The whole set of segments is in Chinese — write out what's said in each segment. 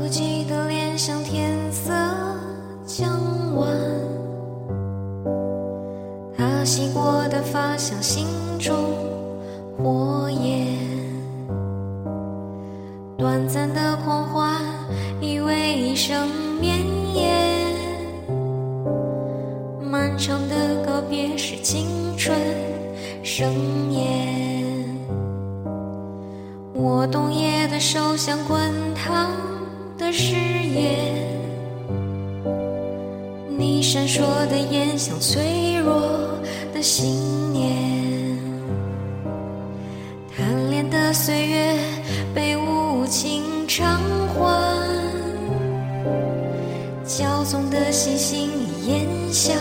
不羁的脸，像天色将晚，她洗过的发，像心中火焰。短暂的狂欢，以为一生绵延漫长的告别，是青春盛宴。我冬夜的手，像滚烫。的誓言。你闪烁的眼像脆弱的信念，贪恋的岁月被无情偿还，骄纵的星星已烟消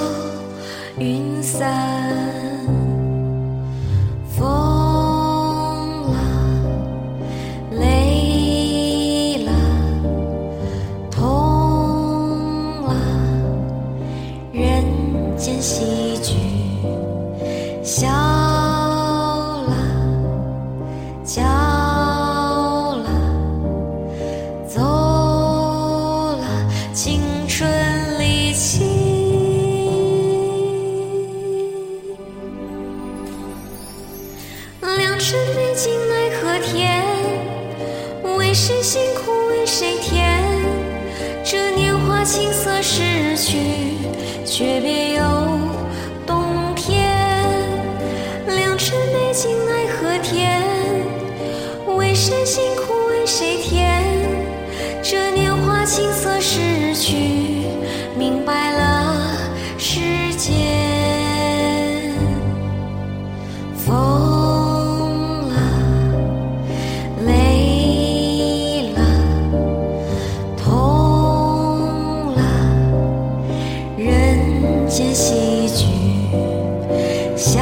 云散，喜剧，笑了，叫了，走了，青春离奇。良辰美景奈何天，为谁辛苦为谁甜？这年华青涩逝去，却别有辰美景奈何天，为谁辛苦为谁甜？这年华青涩逝去，明白了时间。疯了，累了，痛了，人间喜剧，笑